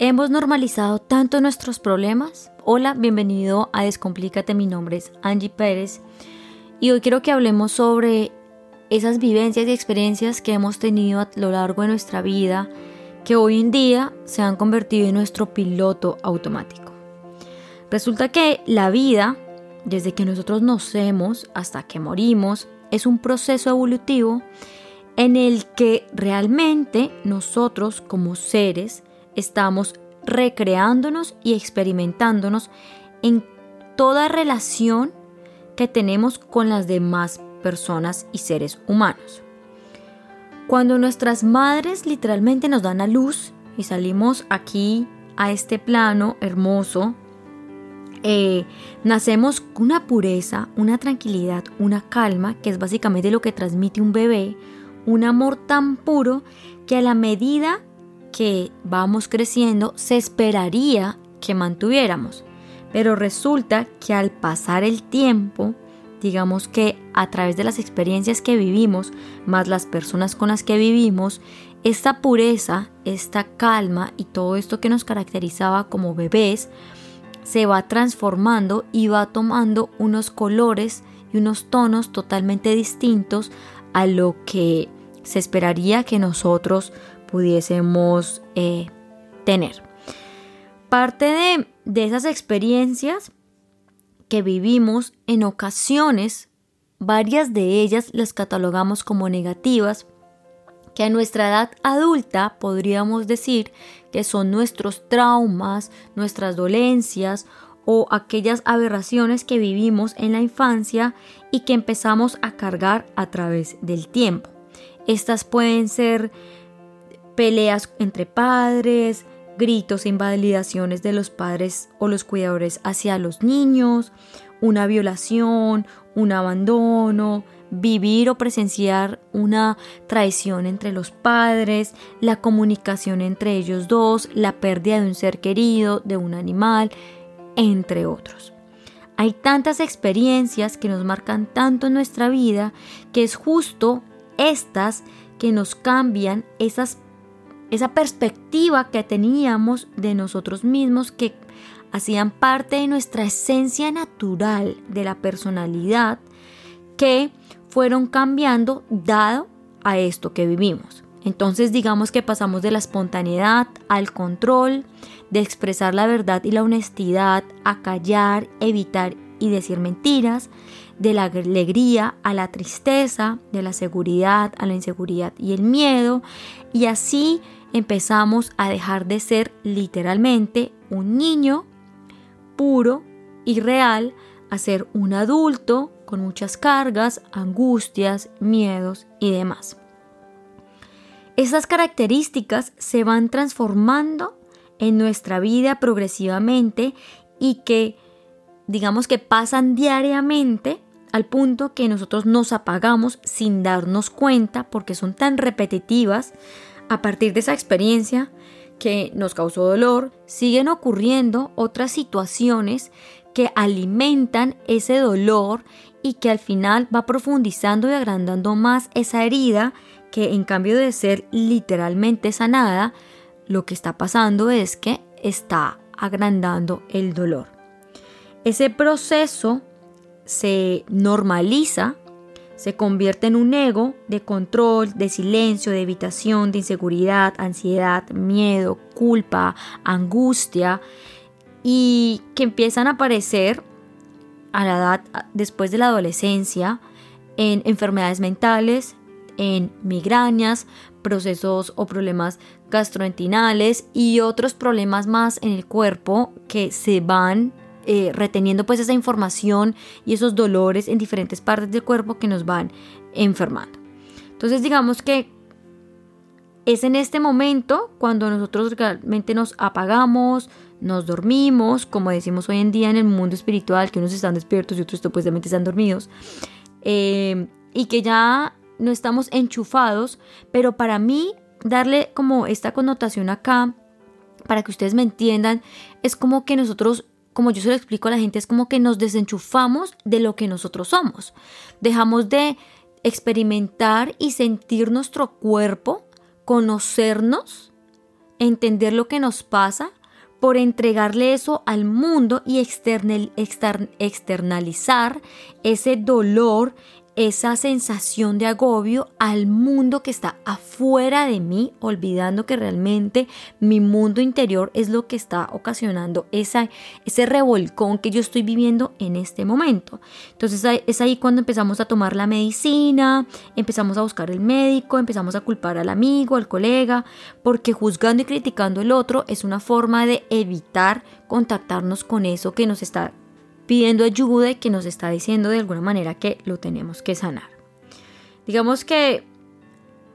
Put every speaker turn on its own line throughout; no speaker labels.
¿Hemos normalizado tanto nuestros problemas? Hola, bienvenido a Descomplícate, mi nombre es Angie Pérez y hoy quiero que hablemos sobre esas vivencias y experiencias que hemos tenido a lo largo de nuestra vida que hoy en día se han convertido en nuestro piloto automático. Resulta que la vida, desde que nosotros nacemos hasta que morimos, es un proceso evolutivo en el que realmente nosotros como seres estamos recreándonos y experimentándonos en toda relación que tenemos con las demás personas y seres humanos. Cuando nuestras madres literalmente nos dan a luz y salimos aquí a este plano hermoso, eh, nacemos con una pureza, una tranquilidad, una calma, que es básicamente lo que transmite un bebé, un amor tan puro que a la medida que vamos creciendo se esperaría que mantuviéramos. Pero resulta que al pasar el tiempo, digamos que a través de las experiencias que vivimos, más las personas con las que vivimos, esta pureza, esta calma y todo esto que nos caracterizaba como bebés, se va transformando y va tomando unos colores y unos tonos totalmente distintos a lo que se esperaría que nosotros pudiésemos eh, tener. Parte de, de esas experiencias que vivimos en ocasiones, varias de ellas las catalogamos como negativas, que a nuestra edad adulta podríamos decir que son nuestros traumas, nuestras dolencias o aquellas aberraciones que vivimos en la infancia y que empezamos a cargar a través del tiempo. Estas pueden ser peleas entre padres, gritos e invalidaciones de los padres o los cuidadores hacia los niños, una violación, un abandono, vivir o presenciar una traición entre los padres, la comunicación entre ellos dos, la pérdida de un ser querido, de un animal, entre otros. Hay tantas experiencias que nos marcan tanto en nuestra vida que es justo estas que nos cambian esas esa perspectiva que teníamos de nosotros mismos que hacían parte de nuestra esencia natural, de la personalidad, que fueron cambiando dado a esto que vivimos. Entonces digamos que pasamos de la espontaneidad al control, de expresar la verdad y la honestidad, a callar, evitar y decir mentiras, de la alegría a la tristeza, de la seguridad a la inseguridad y el miedo, y así empezamos a dejar de ser literalmente un niño puro y real a ser un adulto con muchas cargas, angustias, miedos y demás. Estas características se van transformando en nuestra vida progresivamente y que digamos que pasan diariamente al punto que nosotros nos apagamos sin darnos cuenta porque son tan repetitivas a partir de esa experiencia que nos causó dolor, siguen ocurriendo otras situaciones que alimentan ese dolor y que al final va profundizando y agrandando más esa herida que en cambio de ser literalmente sanada, lo que está pasando es que está agrandando el dolor. Ese proceso se normaliza, se convierte en un ego de control, de silencio, de evitación, de inseguridad, ansiedad, miedo, culpa, angustia y que empiezan a aparecer a la edad después de la adolescencia en enfermedades mentales, en migrañas, procesos o problemas gastrointestinales y otros problemas más en el cuerpo que se van eh, reteniendo pues esa información y esos dolores en diferentes partes del cuerpo que nos van enfermando. Entonces digamos que es en este momento cuando nosotros realmente nos apagamos, nos dormimos, como decimos hoy en día en el mundo espiritual, que unos están despiertos y otros supuestamente están dormidos, eh, y que ya no estamos enchufados, pero para mí darle como esta connotación acá, para que ustedes me entiendan, es como que nosotros como yo se lo explico a la gente, es como que nos desenchufamos de lo que nosotros somos. Dejamos de experimentar y sentir nuestro cuerpo, conocernos entender lo que nos pasa, por entregarle eso al mundo y externalizar ese dolor, esa sensación de agobio al mundo que está afuera de mí, olvidando que realmente mi mundo interior es lo que está ocasionando esa, ese revolcón que yo estoy viviendo en este momento. Entonces es ahí cuando empezamos a tomar la medicina, empezamos a buscar el médico, empezamos a culpar al amigo, al colega, porque juzgando y criticando el otro es una forma de evitar contactarnos con eso que nos está pidiendo ayuda y que nos está diciendo de alguna manera que lo tenemos que sanar. Digamos que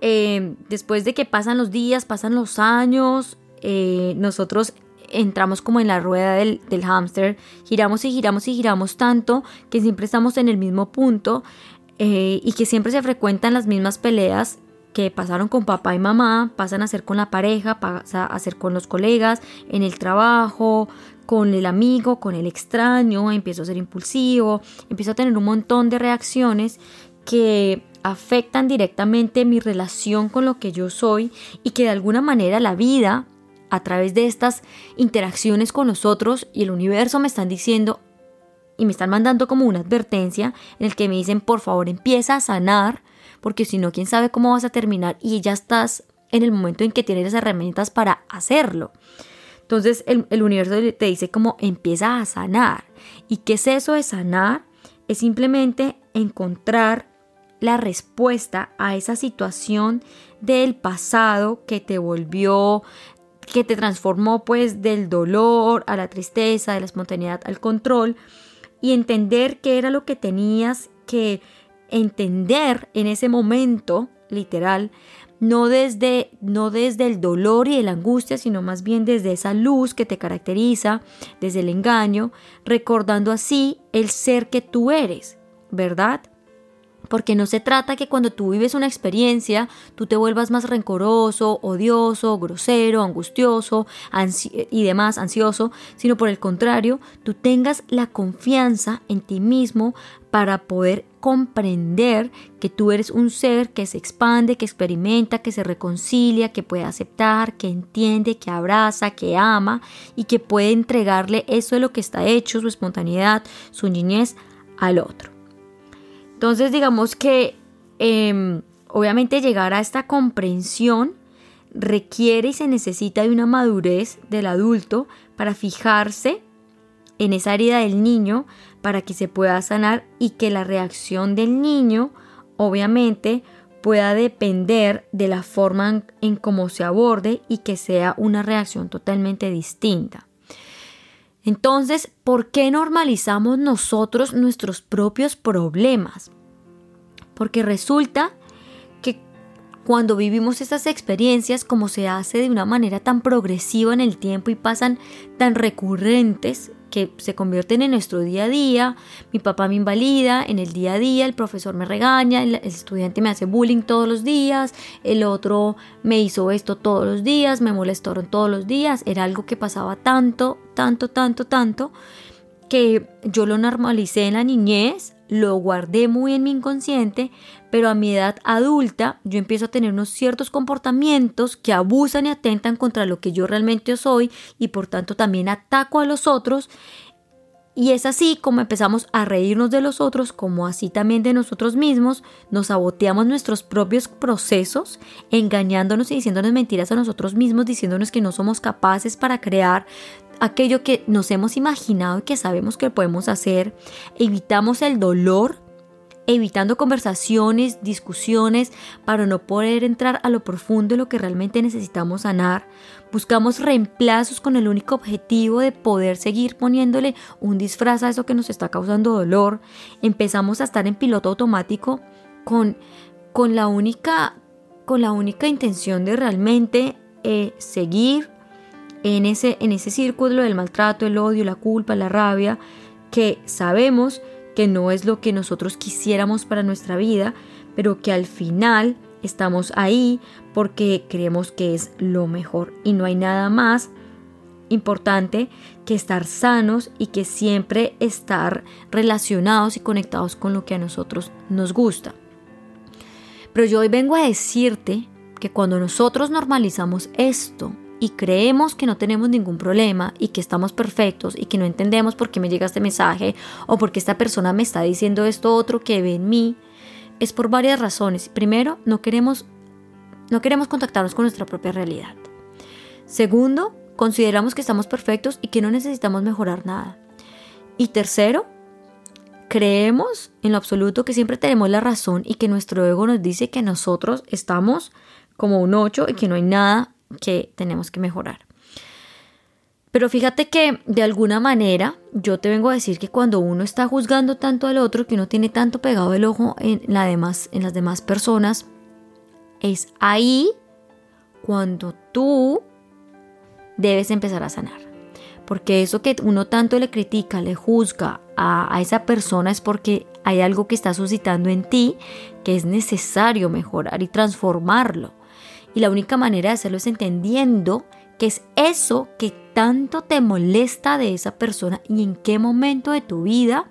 eh, después de que pasan los días, pasan los años, eh, nosotros entramos como en la rueda del, del hámster, giramos y giramos y giramos tanto que siempre estamos en el mismo punto eh, y que siempre se frecuentan las mismas peleas que pasaron con papá y mamá, pasan a ser con la pareja, pasa a ser con los colegas, en el trabajo, con el amigo, con el extraño, empiezo a ser impulsivo, empiezo a tener un montón de reacciones que afectan directamente mi relación con lo que yo soy y que de alguna manera la vida, a través de estas interacciones con los otros y el universo me están diciendo y me están mandando como una advertencia en el que me dicen por favor empieza a sanar porque si no quién sabe cómo vas a terminar y ya estás en el momento en que tienes las herramientas para hacerlo. Entonces el, universo te dice como empieza a sanar. ¿Y qué es eso de sanar? Es simplemente encontrar la respuesta a esa situación del pasado que te volvió, que te transformó pues del dolor a la tristeza, de la espontaneidad al control y entender qué era lo que tenías que entender en ese momento literal no desde, no desde el dolor y la angustia, sino más bien desde esa luz que te caracteriza, desde el engaño, recordando así el ser que tú eres, ¿verdad? Porque no se trata que cuando tú vives una experiencia, tú te vuelvas más rencoroso, odioso, grosero, angustioso y demás, ansioso, sino por el contrario, tú tengas la confianza en ti mismo para poder comprender que tú eres un ser que se expande, que experimenta, que se reconcilia, que puede aceptar, que entiende, que abraza, que ama y que puede entregarle eso de lo que está hecho, su espontaneidad, su niñez al otro. Entonces digamos que em, obviamente llegar a esta comprensión requiere y se necesita de una madurez del adulto para fijarse en esa herida del niño para que se pueda sanar y que la reacción del niño obviamente pueda depender de la forma en, cómo se aborde y que sea una reacción totalmente distinta. Entonces, ¿por qué normalizamos nosotros nuestros propios problemas? Porque resulta que cuando vivimos estas experiencias, como se hace de una manera tan progresiva en el tiempo y pasan tan recurrentes, que se convierten en nuestro día a día. Mi papá me invalida en el día a día, el profesor me regaña, el, estudiante me hace bullying todos los días, el otro me hizo esto todos los días, me molestaron todos los días. Era algo que pasaba tanto, tanto, tanto, tanto, que yo lo normalicé en la niñez, lo guardé muy en mi inconsciente, pero a mi edad adulta yo empiezo a tener unos ciertos comportamientos que abusan y atentan contra lo que yo realmente soy y por tanto también ataco a los otros. Y es así como empezamos a reírnos de los otros, como así también de nosotros mismos, nos saboteamos nuestros propios procesos, engañándonos y diciéndonos mentiras a nosotros mismos, diciéndonos que no somos capaces para crear aquello que nos hemos imaginado y que sabemos que podemos hacer, evitamos el dolor, evitando conversaciones, discusiones, para no poder entrar a lo profundo de lo que realmente necesitamos sanar. Buscamos reemplazos con el único objetivo de poder seguir poniéndole un disfraz a eso que nos está causando dolor. Empezamos a estar en piloto automático con, con, la, única, con la única intención de realmente eh, seguir en ese, en ese círculo del maltrato, el odio, la culpa, la rabia, que sabemos que no es lo que nosotros quisiéramos para nuestra vida, pero que al final estamos ahí porque creemos que es lo mejor y no hay nada más importante que estar sanos y que siempre estar relacionados y conectados con lo que a nosotros nos gusta. Pero yo hoy vengo a decirte que cuando nosotros normalizamos esto, y creemos que no tenemos ningún problema y que estamos perfectos y que no entendemos por qué me llega este mensaje o por qué esta persona me está diciendo esto otro que ve en mí, es por varias razones. Primero, no queremos, no queremos contactarnos con nuestra propia realidad. Segundo, consideramos que estamos perfectos y que no necesitamos mejorar nada. Y tercero, creemos en lo absoluto que siempre tenemos la razón y que nuestro ego nos dice que nosotros estamos como un 8 y que no hay nada que tenemos que mejorar. Pero fíjate que de alguna manera yo te vengo a decir que cuando uno está juzgando tanto al otro, que uno tiene tanto pegado el ojo en, la demás, en las demás personas, es ahí cuando tú debes empezar a sanar. Porque eso que uno tanto le critica, le juzga a, a esa persona es porque hay algo que está suscitando en ti que es necesario mejorar y transformarlo. Y la única manera de hacerlo es entendiendo que es eso que tanto te molesta de esa persona y en qué momento de tu vida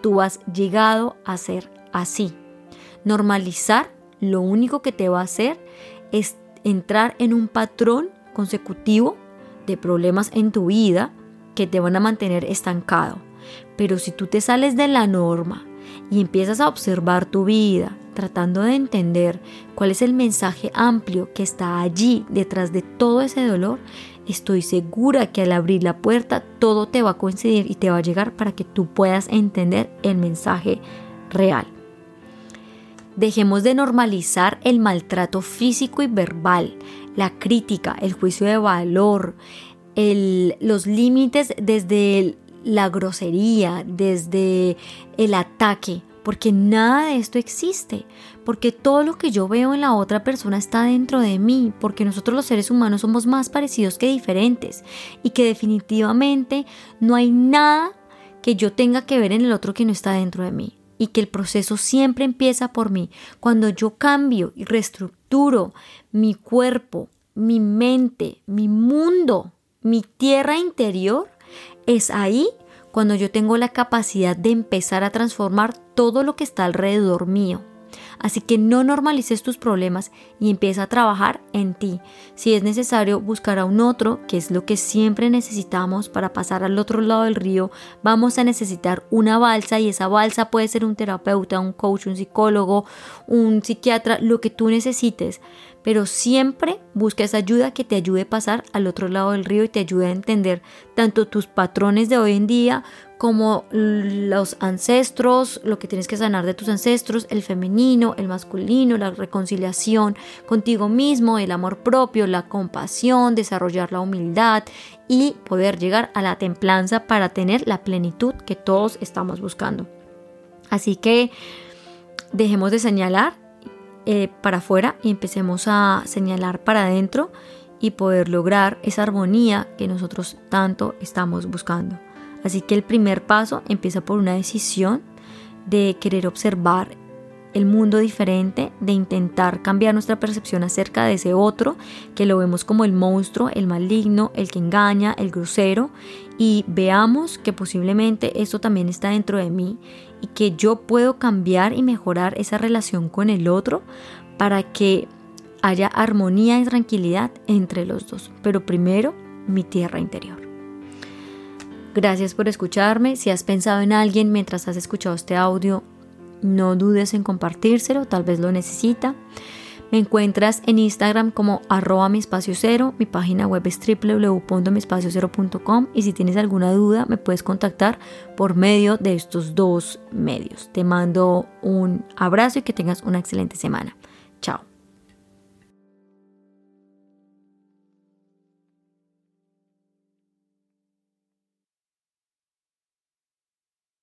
tú has llegado a ser así. Normalizar lo único que te va a hacer es entrar en un patrón consecutivo de problemas en tu vida que te van a mantener estancado. Pero si tú te sales de la norma y empiezas a observar tu vida, tratando de entender cuál es el mensaje amplio que está allí detrás de todo ese dolor, estoy segura que al abrir la puerta todo te va a coincidir y te va a llegar para que tú puedas entender el mensaje real. Dejemos de normalizar el maltrato físico y verbal, la crítica, el juicio de valor, los límites desde la grosería, desde el ataque porque nada de esto existe, porque todo lo que yo veo en la otra persona está dentro de mí, porque nosotros los seres humanos somos más parecidos que diferentes y que definitivamente no hay nada que yo tenga que ver en el otro que no está dentro de mí y que el proceso siempre empieza por mí. Cuando yo cambio y reestructuro mi cuerpo, mi mente, mi mundo, mi tierra interior, es ahí cuando yo tengo la capacidad de empezar a transformar todo lo que está alrededor mío. Así que no normalices tus problemas y empieza a trabajar en ti. Si es necesario buscar a un otro, que es lo que siempre necesitamos para pasar al otro lado del río, vamos a necesitar una balsa y esa balsa puede ser un terapeuta, un coach, un psicólogo, un psiquiatra, lo que tú necesites pero siempre busca esa ayuda que te ayude a pasar al otro lado del río y te ayude a entender tanto tus patrones de hoy en día como los ancestros, lo que tienes que sanar de tus ancestros, el femenino, el masculino, la reconciliación contigo mismo, el amor propio, la compasión, desarrollar la humildad y poder llegar a la templanza para tener la plenitud que todos estamos buscando. Así que dejemos de señalar eh, para afuera y empecemos a señalar para adentro y poder lograr esa armonía que nosotros tanto estamos buscando. Así que el primer paso empieza por una decisión de querer observar el mundo diferente, de intentar cambiar nuestra percepción acerca de ese otro, que lo vemos como el monstruo, el maligno, el que engaña, el grosero, y veamos que posiblemente esto también está dentro de mí y que yo puedo cambiar y mejorar esa relación con el otro para que haya armonía y tranquilidad entre los dos. Pero primero, mi tierra interior. Gracias por escucharme. Si has pensado en alguien mientras has escuchado este audio, no dudes en compartírselo, tal vez lo necesita. Me encuentras en Instagram como arroba mi espacio cero, mi página web es www.miespaciocero.com y si tienes alguna duda me puedes contactar por medio de estos dos medios. Te mando un abrazo y que tengas una excelente semana. Chao.